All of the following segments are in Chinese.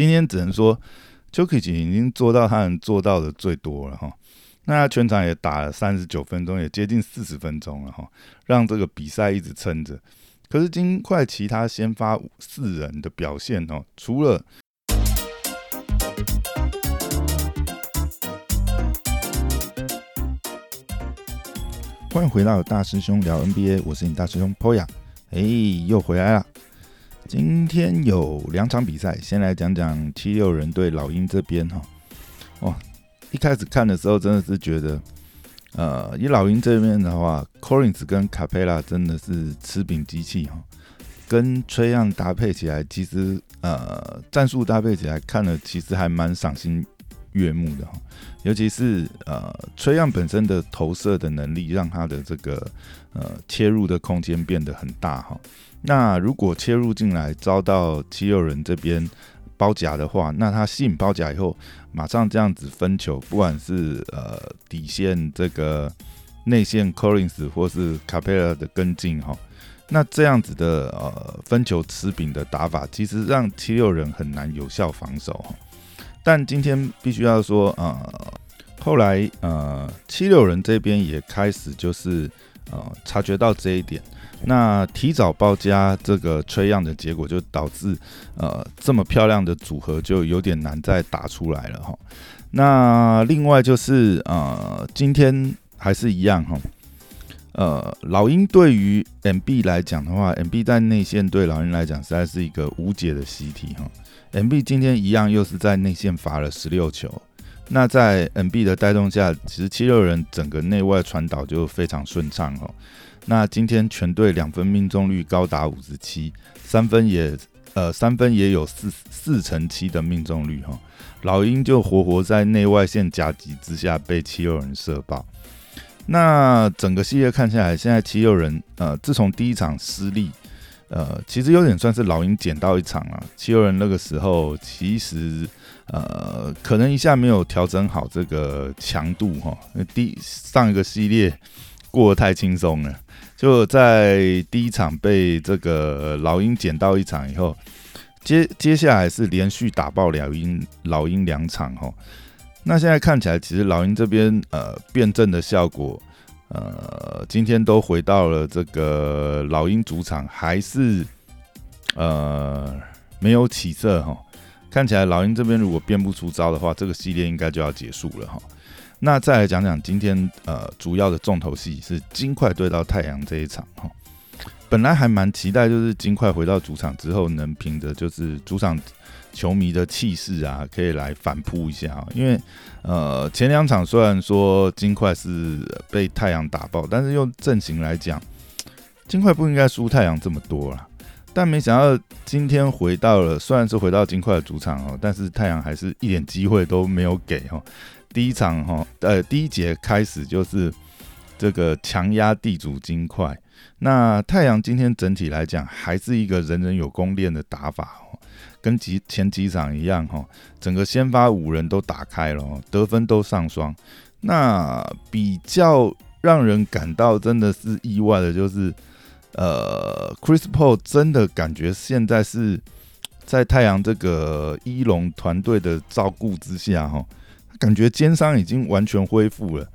今天只能说 j o k i c 已经做到他能做到的最多了哈。那全场也打了三十九分钟，也接近四十分钟了哈，让这个比赛一直撑着。可是金块其他先发四人的表现哦，除了欢迎回到大师兄聊 NBA，我是你大师兄 Poya，哎，又回来了。今天有两场比赛，先来讲讲七六人对老鹰这边哈。哇，一开始看的时候真的是觉得，呃，以老鹰这边的话，Corins 跟卡佩拉真的是吃饼机器哈，跟崔样搭配起来，其实呃战术搭配起来看了，其实还蛮赏心悦目的哈。尤其是呃崔样本身的投射的能力，让他的这个呃切入的空间变得很大哈。那如果切入进来遭到七六人这边包夹的话，那他吸引包夹以后，马上这样子分球，不管是呃底线这个内线 Collins 或是卡佩拉的跟进哈，那这样子的呃分球持饼的打法，其实让七六人很难有效防守哈。但今天必须要说，呃，后来呃七六人这边也开始就是呃察觉到这一点。那提早包加这个吹样的结果，就导致呃这么漂亮的组合就有点难再打出来了哈。那另外就是呃今天还是一样哈，呃老鹰对于 MB 来讲的话，MB 在内线对老鹰来讲实在是一个无解的习题哈。MB 今天一样又是在内线罚了十六球，那在 MB 的带动下，其实七六人整个内外传导就非常顺畅哈。那今天全队两分命中率高达五十七，三分也呃三分也有四四成七的命中率哈，老鹰就活活在内外线夹击之下被七六人射爆。那整个系列看下来，现在七六人呃自从第一场失利，呃其实有点算是老鹰捡到一场了。七六人那个时候其实呃可能一下没有调整好这个强度哈，第上一个系列过得太轻松了。就在第一场被这个老鹰捡到一场以后，接接下来是连续打爆老鹰老鹰两场哈。那现在看起来，其实老鹰这边呃辩证的效果，呃今天都回到了这个老鹰主场，还是呃没有起色哈。看起来老鹰这边如果变不出招的话，这个系列应该就要结束了哈。那再来讲讲今天呃主要的重头戏是金块对到太阳这一场哈，本来还蛮期待，就是金块回到主场之后能凭着就是主场球迷的气势啊，可以来反扑一下，因为呃前两场虽然说金块是被太阳打爆，但是用阵型来讲，金块不应该输太阳这么多啦。但没想到今天回到了虽然是回到金块的主场哦，但是太阳还是一点机会都没有给哈。第一场哈，呃，第一节开始就是这个强压地主金块。那太阳今天整体来讲还是一个人人有功练的打法哦，跟几前几场一样哈，整个先发五人都打开了，得分都上双。那比较让人感到真的是意外的，就是呃，Chris Paul 真的感觉现在是在太阳这个一龙团队的照顾之下哈。感觉肩伤已经完全恢复了。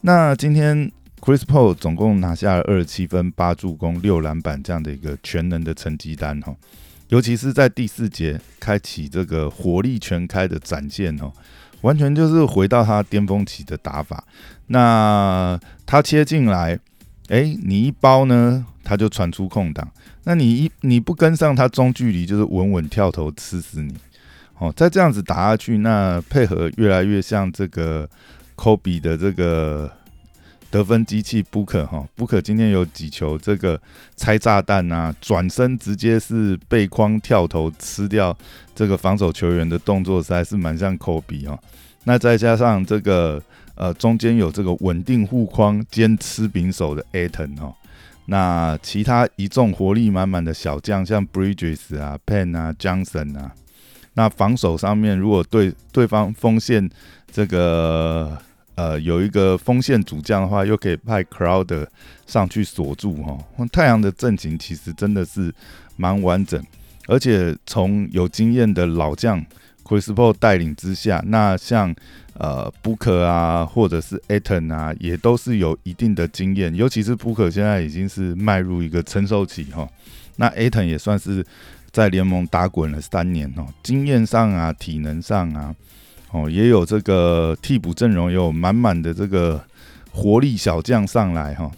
那今天 Chris Paul 总共拿下了二十七分、八助攻、六篮板这样的一个全能的成绩单哈，尤其是在第四节开启这个火力全开的展现哦，完全就是回到他巅峰期的打法。那他切进来，哎，你一包呢，他就传出空档，那你一你不跟上他中距离，就是稳稳跳投吃死你。哦，再这样子打下去，那配合越来越像这个科比的这个得分机器 Booker 哈，Booker 今天有几球这个拆炸弹啊，转身直接是背筐跳投吃掉这个防守球员的动作，实在是蛮像科比哈。那再加上这个呃中间有这个稳定护框兼吃饼手的 Aton 哈，那其他一众活力满满的小将，像 Bridges 啊、Pen 啊、Johnson 啊。那防守上面，如果对对方锋线这个呃有一个锋线主将的话，又可以派 Crowd 上去锁住哈。太阳的阵型其实真的是蛮完整，而且从有经验的老将 Chris p a 带领之下，那像呃 Booker 啊，或者是 Aton 啊，也都是有一定的经验。尤其是 Booker 现在已经是迈入一个成熟期哈，那 Aton 也算是在联盟打滚了三年哦，经验上啊，体能上啊，哦，也有这个替补阵容有满满的这个活力小将上来哈。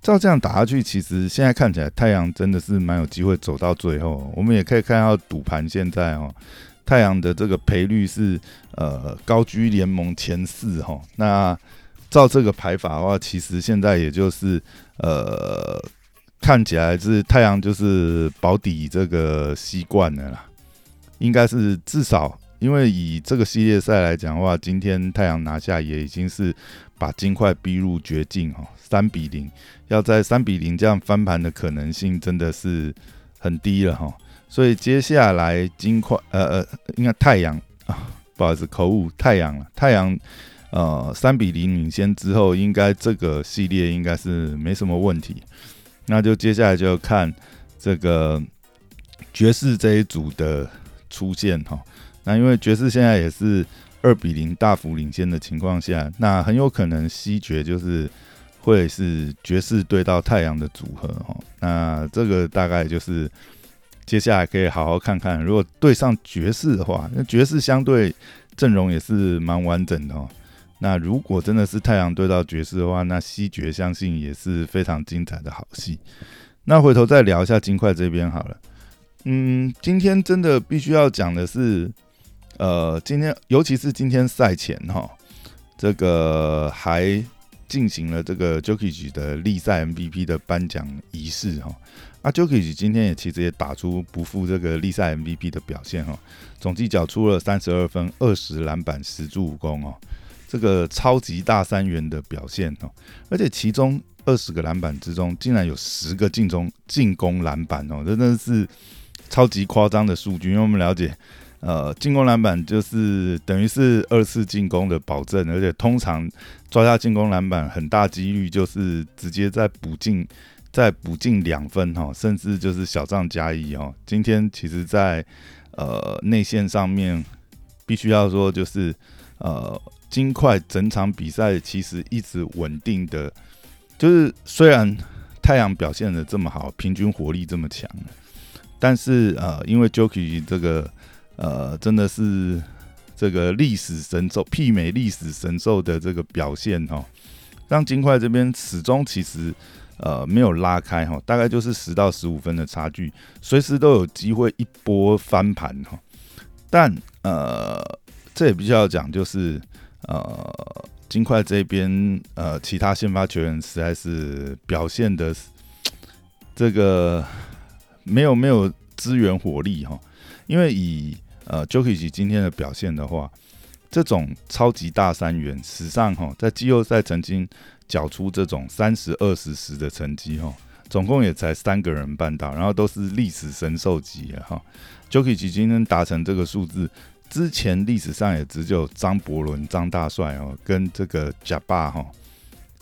照这样打下去，其实现在看起来太阳真的是蛮有机会走到最后。我们也可以看到赌盘现在哦，太阳的这个赔率是呃高居联盟前四哈。那照这个排法的话，其实现在也就是呃看起来是太阳就是保底这个习惯的啦，应该是至少因为以这个系列赛来讲的话，今天太阳拿下也已经是把金块逼入绝境哈。三比零，要在三比零这样翻盘的可能性真的是很低了哈，所以接下来金块呃呃，应该太阳啊，不好意思口误，太阳了，太阳呃三比零领先之后，应该这个系列应该是没什么问题，那就接下来就看这个爵士这一组的出现哈，那因为爵士现在也是二比零大幅领先的情况下，那很有可能西决就是。会是爵士对到太阳的组合哈，那这个大概就是接下来可以好好看看，如果对上爵士的话，那爵士相对阵容也是蛮完整的哦。那如果真的是太阳对到爵士的话，那西决相信也是非常精彩的好戏。那回头再聊一下金块这边好了，嗯，今天真的必须要讲的是，呃，今天尤其是今天赛前哈，这个还。进行了这个 Jokic 的历赛 MVP 的颁奖仪式哈，啊 Jokic 今天也其实也打出不负这个历赛 MVP 的表现哈，总计缴出了三十二分、二十篮板、十助攻哦，这个超级大三元的表现哦，而且其中二十个篮板之中，竟然有十个进中进攻篮板哦，真的是超级夸张的数据，因为我们了解。呃，进攻篮板就是等于是二次进攻的保证，而且通常抓下进攻篮板，很大几率就是直接再补进，再补进两分哈，甚至就是小账加一哦。今天其实，在呃内线上面，必须要说就是呃金块整场比赛其实一直稳定的，就是虽然太阳表现的这么好，平均火力这么强，但是呃因为 JOKI 这个。呃，真的是这个历史神兽媲美历史神兽的这个表现哈，让金块这边始终其实呃没有拉开哈，大概就是十到十五分的差距，随时都有机会一波翻盘哈。但呃，这也必须要讲，就是呃金块这边呃其他先发球员实在是表现的这个没有没有支援火力哈，因为以呃 j o k i c 今天的表现的话，这种超级大三元史上哈，在季后赛曾经缴出这种三十二十十的成绩哈，总共也才三个人办到，然后都是历史神兽级的哈。j o k i c 今天达成这个数字，之前历史上也只有张伯伦张大帅哦，跟这个贾巴哈，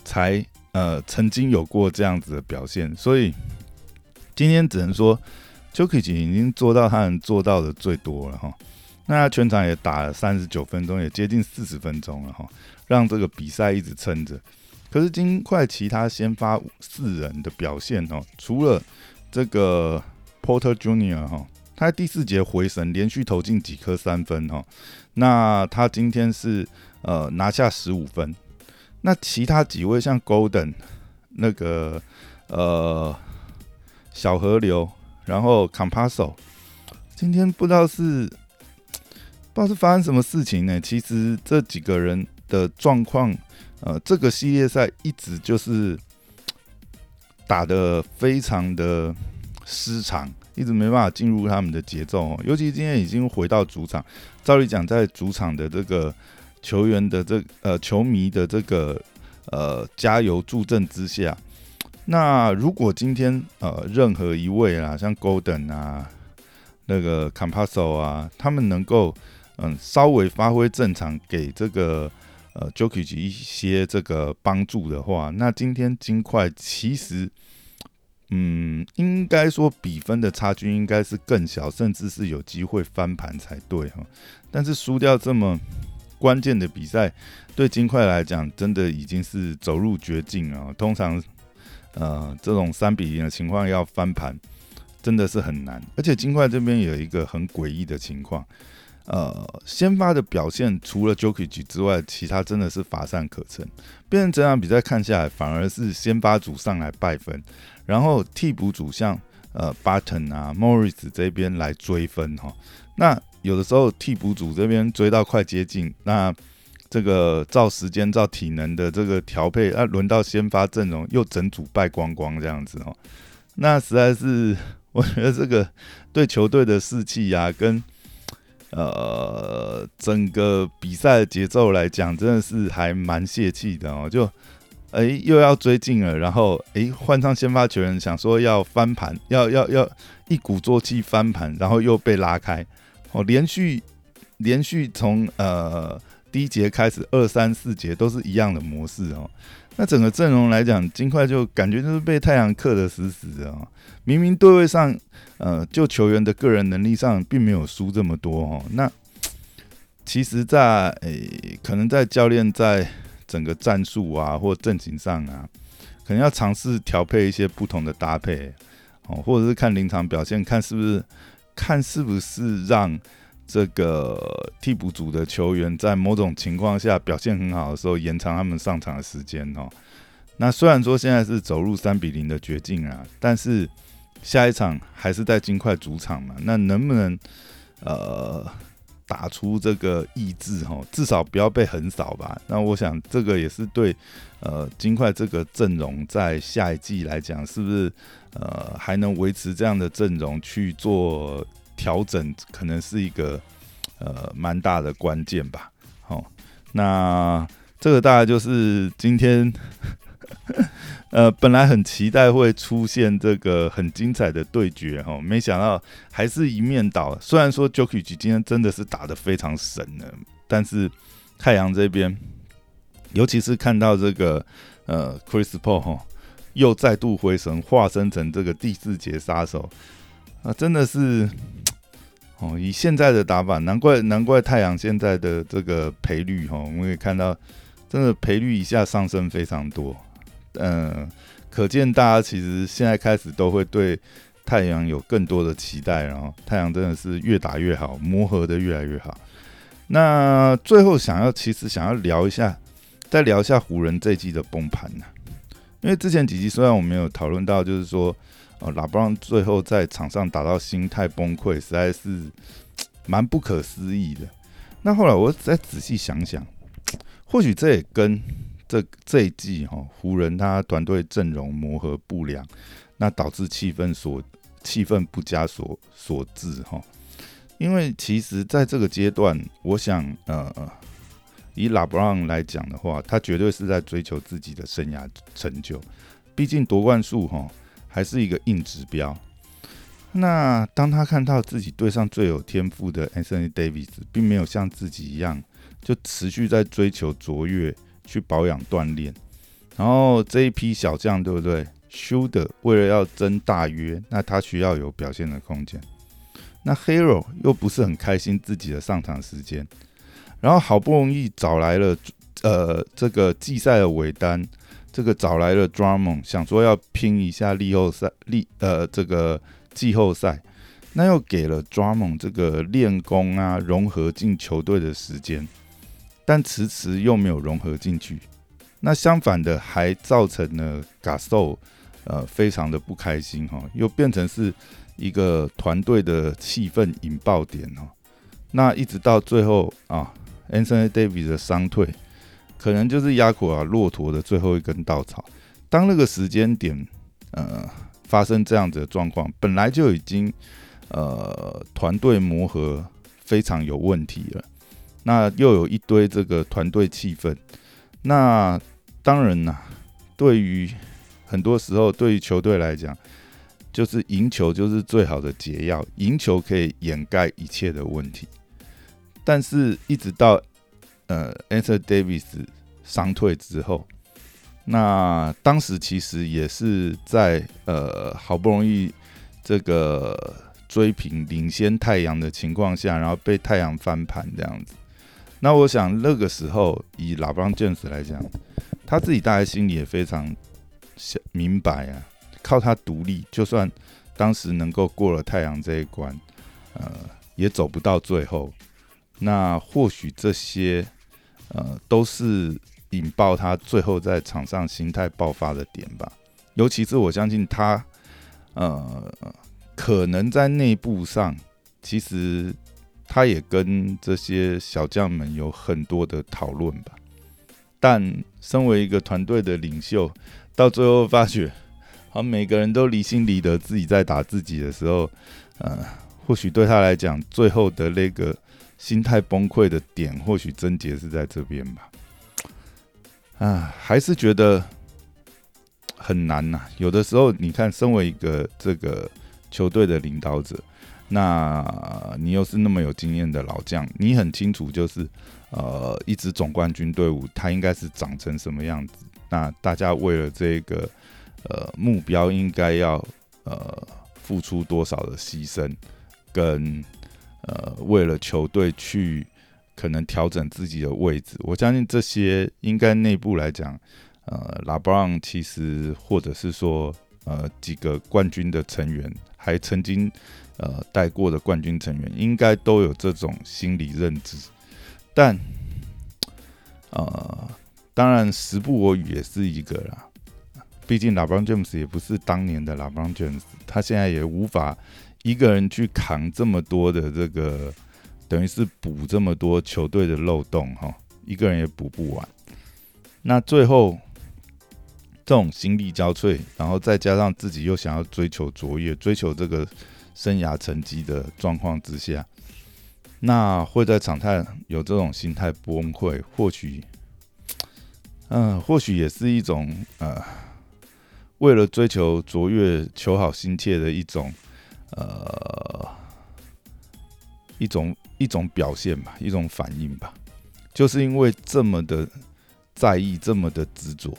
才呃曾经有过这样子的表现，所以今天只能说。j o k i 已经做到他能做到的最多了哈，那全场也打了三十九分钟，也接近四十分钟了哈，让这个比赛一直撑着。可是金块其他先发四人的表现哦，除了这个 Porter Junior 哈，他在第四节回神，连续投进几颗三分哈，那他今天是呃拿下十五分。那其他几位像 Golden 那个呃小河流。然后 Compasso，今天不知道是不知道是发生什么事情呢？其实这几个人的状况，呃，这个系列赛一直就是打的非常的失常，一直没办法进入他们的节奏哦。尤其今天已经回到主场，照理讲，在主场的这个球员的这呃球迷的这个呃加油助阵之下。那如果今天呃任何一位啊，像 Golden 啊，那个 c a m p a s o 啊，他们能够嗯稍微发挥正常，给这个呃 Jokic 一些这个帮助的话，那今天金块其实嗯，应该说比分的差距应该是更小，甚至是有机会翻盘才对哈。但是输掉这么关键的比赛，对金块来讲，真的已经是走入绝境啊。通常，呃，这种三比零的情况要翻盘，真的是很难。而且金块这边有一个很诡异的情况。呃，先发的表现除了 Jokic 之外，其他真的是乏善可陈。变成整场比赛看下来，反而是先发组上来败分，然后替补组像呃 Button 啊、Morris 这边来追分哈。那有的时候替补组这边追到快接近，那这个照时间、照体能的这个调配，那轮到先发阵容又整组败光光这样子哦。那实在是，我觉得这个对球队的士气呀，跟呃，整个比赛的节奏来讲，真的是还蛮泄气的哦。就，哎，又要追进了，然后，哎，换上先发球员，想说要翻盘，要要要一鼓作气翻盘，然后又被拉开。哦，连续连续从呃第一节开始，二三四节都是一样的模式哦。那整个阵容来讲，金块就感觉就是被太阳克得死死的哦。明明对位上。呃，就球员的个人能力上，并没有输这么多哦。那其实，在诶，可能在教练在整个战术啊，或阵型上啊，可能要尝试调配一些不同的搭配哦，或者是看临场表现，看是不是看是不是让这个替补组的球员在某种情况下表现很好的时候，延长他们上场的时间哦。那虽然说现在是走入三比零的绝境啊，但是。下一场还是在金块主场嘛？那能不能呃打出这个意志哈？至少不要被横扫吧？那我想这个也是对呃金块这个阵容在下一季来讲，是不是呃还能维持这样的阵容去做调整，可能是一个呃蛮大的关键吧？好，那这个大概就是今天。呃，本来很期待会出现这个很精彩的对决哈，没想到还是一面倒。虽然说 Jokic 今天真的是打得非常神了，但是太阳这边，尤其是看到这个呃 Chris Paul 哈，又再度回神，化身成这个第四节杀手啊，真的是哦，以现在的打法，难怪难怪太阳现在的这个赔率哈，我们可以看到，真的赔率一下上升非常多。嗯，可见大家其实现在开始都会对太阳有更多的期待，然后太阳真的是越打越好，磨合的越来越好。那最后想要，其实想要聊一下，再聊一下湖人这季的崩盘呢？因为之前几集虽然我们有讨论到，就是说，呃，拉布朗最后在场上打到心态崩溃，实在是蛮不可思议的。那后来我再仔细想想，或许这也跟这这一季哈，湖人他团队阵容磨合不良，那导致气氛所气氛不佳所所致哈。因为其实在这个阶段，我想呃，以拉布朗来讲的话，他绝对是在追求自己的生涯成就，毕竟夺冠数哈还是一个硬指标。那当他看到自己队上最有天赋的 Anthony Davis，并没有像自己一样就持续在追求卓越。去保养锻炼，然后这一批小将对不对？修的为了要争大约，那他需要有表现的空间。那 Hero 又不是很开心自己的上场时间，然后好不容易找来了呃这个季赛的尾单，这个找来了 Drummond，想说要拼一下季后赛，季呃这个季后赛，那又给了 Drummond 这个练功啊融合进球队的时间。但迟迟又没有融合进去，那相反的还造成了 g a s o 呃非常的不开心哈，又变成是一个团队的气氛引爆点哦。那一直到最后啊，Anthony Davis 的伤退，可能就是压垮骆驼的最后一根稻草。当那个时间点呃发生这样子的状况，本来就已经呃团队磨合非常有问题了。那又有一堆这个团队气氛，那当然啦，对于很多时候，对于球队来讲，就是赢球就是最好的解药，赢球可以掩盖一切的问题。但是，一直到呃，Anthony Davis 伤退之后，那当时其实也是在呃好不容易这个追平领先太阳的情况下，然后被太阳翻盘这样子。那我想那个时候以拉布朗詹姆斯来讲，他自己大概心里也非常明白啊，靠他独立，就算当时能够过了太阳这一关，呃，也走不到最后。那或许这些呃都是。引爆他最后在场上心态爆发的点吧，尤其是我相信他，呃，可能在内部上，其实他也跟这些小将们有很多的讨论吧。但身为一个团队的领袖，到最后发觉，好每个人都离心离德，自己在打自己的时候，呃，或许对他来讲，最后的那个心态崩溃的点，或许症结是在这边吧。啊，还是觉得很难呐。有的时候，你看，身为一个这个球队的领导者，那你又是那么有经验的老将，你很清楚，就是呃，一支总冠军队伍它应该是长成什么样子。那大家为了这个呃目标，应该要呃付出多少的牺牲，跟呃为了球队去。可能调整自己的位置，我相信这些应该内部来讲，呃，拉布朗其实或者是说，呃，几个冠军的成员，还曾经呃带过的冠军成员，应该都有这种心理认知。但，呃，当然时不我与也是一个啦，毕竟拉布朗詹姆斯也不是当年的拉布朗詹姆斯，他现在也无法一个人去扛这么多的这个。等于是补这么多球队的漏洞哈，一个人也补不完。那最后这种心力交瘁，然后再加上自己又想要追求卓越、追求这个生涯成绩的状况之下，那会在场态有这种心态崩溃，或许，嗯，或许也是一种呃，为了追求卓越、求好心切的一种呃一种。一种表现吧，一种反应吧，就是因为这么的在意，这么的执着，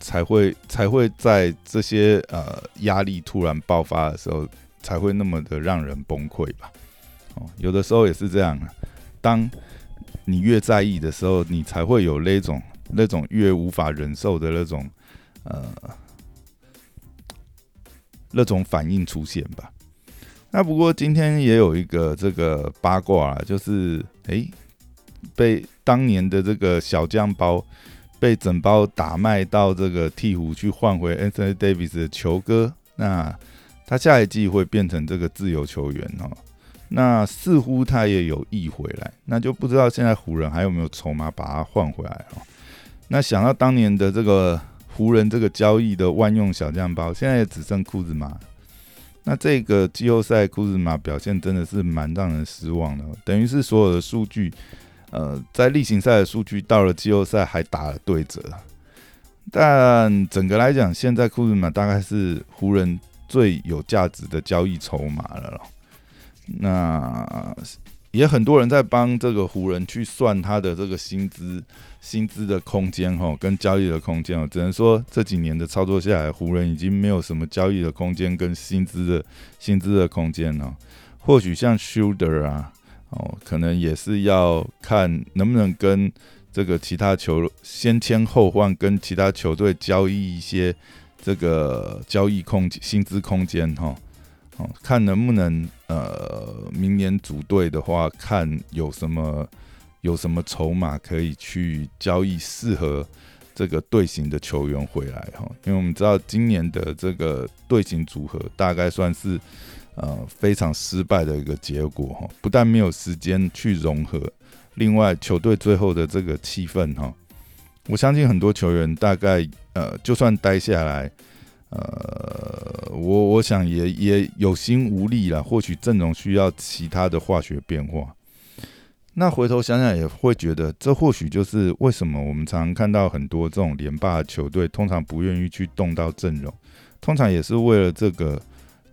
才会才会在这些呃压力突然爆发的时候，才会那么的让人崩溃吧。哦，有的时候也是这样啊。当你越在意的时候，你才会有那种那种越无法忍受的那种呃那种反应出现吧。那不过今天也有一个这个八卦啊，就是诶，被当年的这个小酱包被整包打卖到这个鹈鹕去换回 Anthony Davis 的球哥，那他下一季会变成这个自由球员哦。那似乎他也有意回来，那就不知道现在湖人还有没有筹码把他换回来哦。那想到当年的这个湖人这个交易的万用小将包，现在也只剩库兹马。那这个季后赛库兹马表现真的是蛮让人失望的，等于是所有的数据，呃，在例行赛的数据到了季后赛还打了对折。但整个来讲，现在库兹马大概是湖人最有价值的交易筹码了。那。也很多人在帮这个湖人去算他的这个薪资、薪资的空间哈，跟交易的空间哦。只能说这几年的操作下来，湖人已经没有什么交易的空间跟薪资的薪资的空间了。或许像 Shooter 啊，哦，可能也是要看能不能跟这个其他球先签后换，跟其他球队交易一些这个交易空、薪资空间哈。哦，看能不能呃，明年组队的话，看有什么有什么筹码可以去交易适合这个队形的球员回来哈。因为我们知道今年的这个队形组合大概算是呃非常失败的一个结果哈。不但没有时间去融合，另外球队最后的这个气氛哈，我相信很多球员大概呃就算待下来。呃，我我想也也有心无力了，或许阵容需要其他的化学变化。那回头想想也会觉得，这或许就是为什么我们常看到很多这种连霸球队，通常不愿意去动到阵容，通常也是为了这个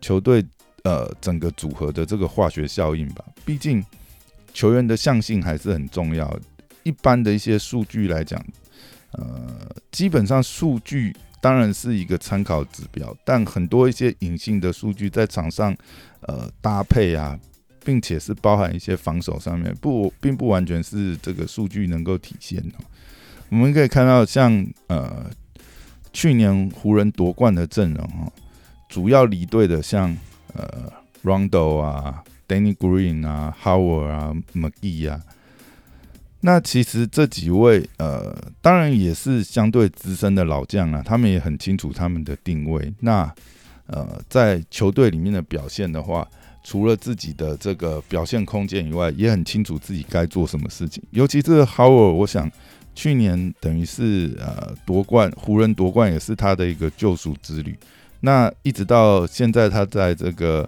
球队呃整个组合的这个化学效应吧。毕竟球员的向性还是很重要。一般的一些数据来讲。呃，基本上数据当然是一个参考指标，但很多一些隐性的数据在场上呃搭配啊，并且是包含一些防守上面，不，并不完全是这个数据能够体现的。我们可以看到，像呃去年湖人夺冠的阵容哈，主要离队的像呃 Rondo 啊、Danny Green 啊、Howard 啊、McGee 啊。那其实这几位呃，当然也是相对资深的老将啊，他们也很清楚他们的定位。那呃，在球队里面的表现的话，除了自己的这个表现空间以外，也很清楚自己该做什么事情。尤其是 Howard，我想。去年等于是呃夺冠，湖人夺冠也是他的一个救赎之旅。那一直到现在，他在这个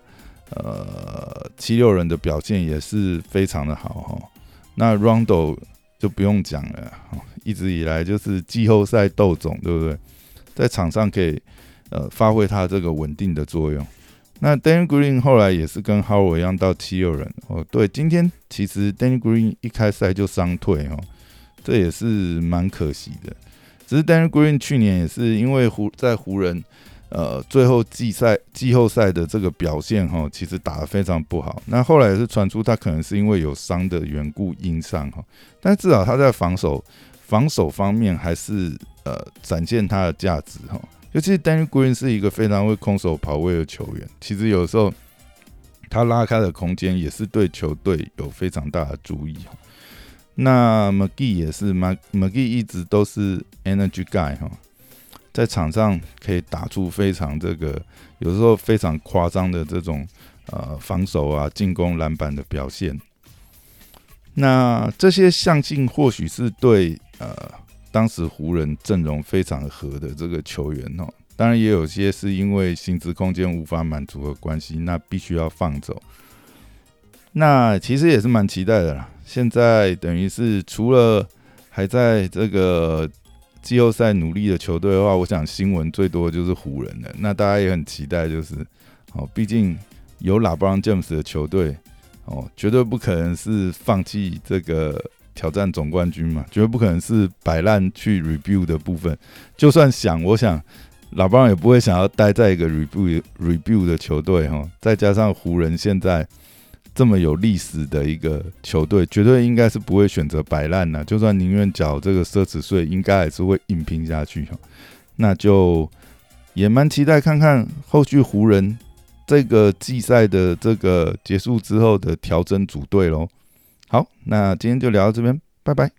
呃七六人的表现也是非常的好哈。那 Rondo 就不用讲了，一直以来就是季后赛斗总，对不对？在场上可以呃发挥他这个稳定的作用。那 Danny Green 后来也是跟 Howard 一样到七六人哦。对，今天其实 Danny Green 一开赛就伤退哦。这也是蛮可惜的，只是 Danny Green 去年也是因为湖在湖人，呃，最后季赛季后赛的这个表现哈，其实打得非常不好。那后来也是传出他可能是因为有伤的缘故因伤哈，但至少他在防守防守方面还是呃展现他的价值哈。尤其是 Danny Green 是一个非常会空手跑位的球员，其实有时候他拉开的空间也是对球队有非常大的注意哈。那 McGee 也是，McGee 一直都是 Energy Guy 哈，在场上可以打出非常这个有时候非常夸张的这种呃防守啊、进攻、篮板的表现。那这些相信或许是对呃当时湖人阵容非常合的这个球员哦，当然也有些是因为薪资空间无法满足的关系，那必须要放走。那其实也是蛮期待的啦。现在等于是除了还在这个季后赛努力的球队的话，我想新闻最多就是湖人了。那大家也很期待，就是哦，毕竟有拉布朗詹姆斯的球队哦，绝对不可能是放弃这个挑战总冠军嘛，绝对不可能是摆烂去 review 的部分。就算想，我想拉布朗也不会想要待在一个 review review 的球队哈。再加上湖人现在。这么有历史的一个球队，绝对应该是不会选择摆烂的。就算宁愿缴这个奢侈税，应该还是会硬拼下去。那就也蛮期待看看后续湖人这个季赛的这个结束之后的调整组队喽。好，那今天就聊到这边，拜拜。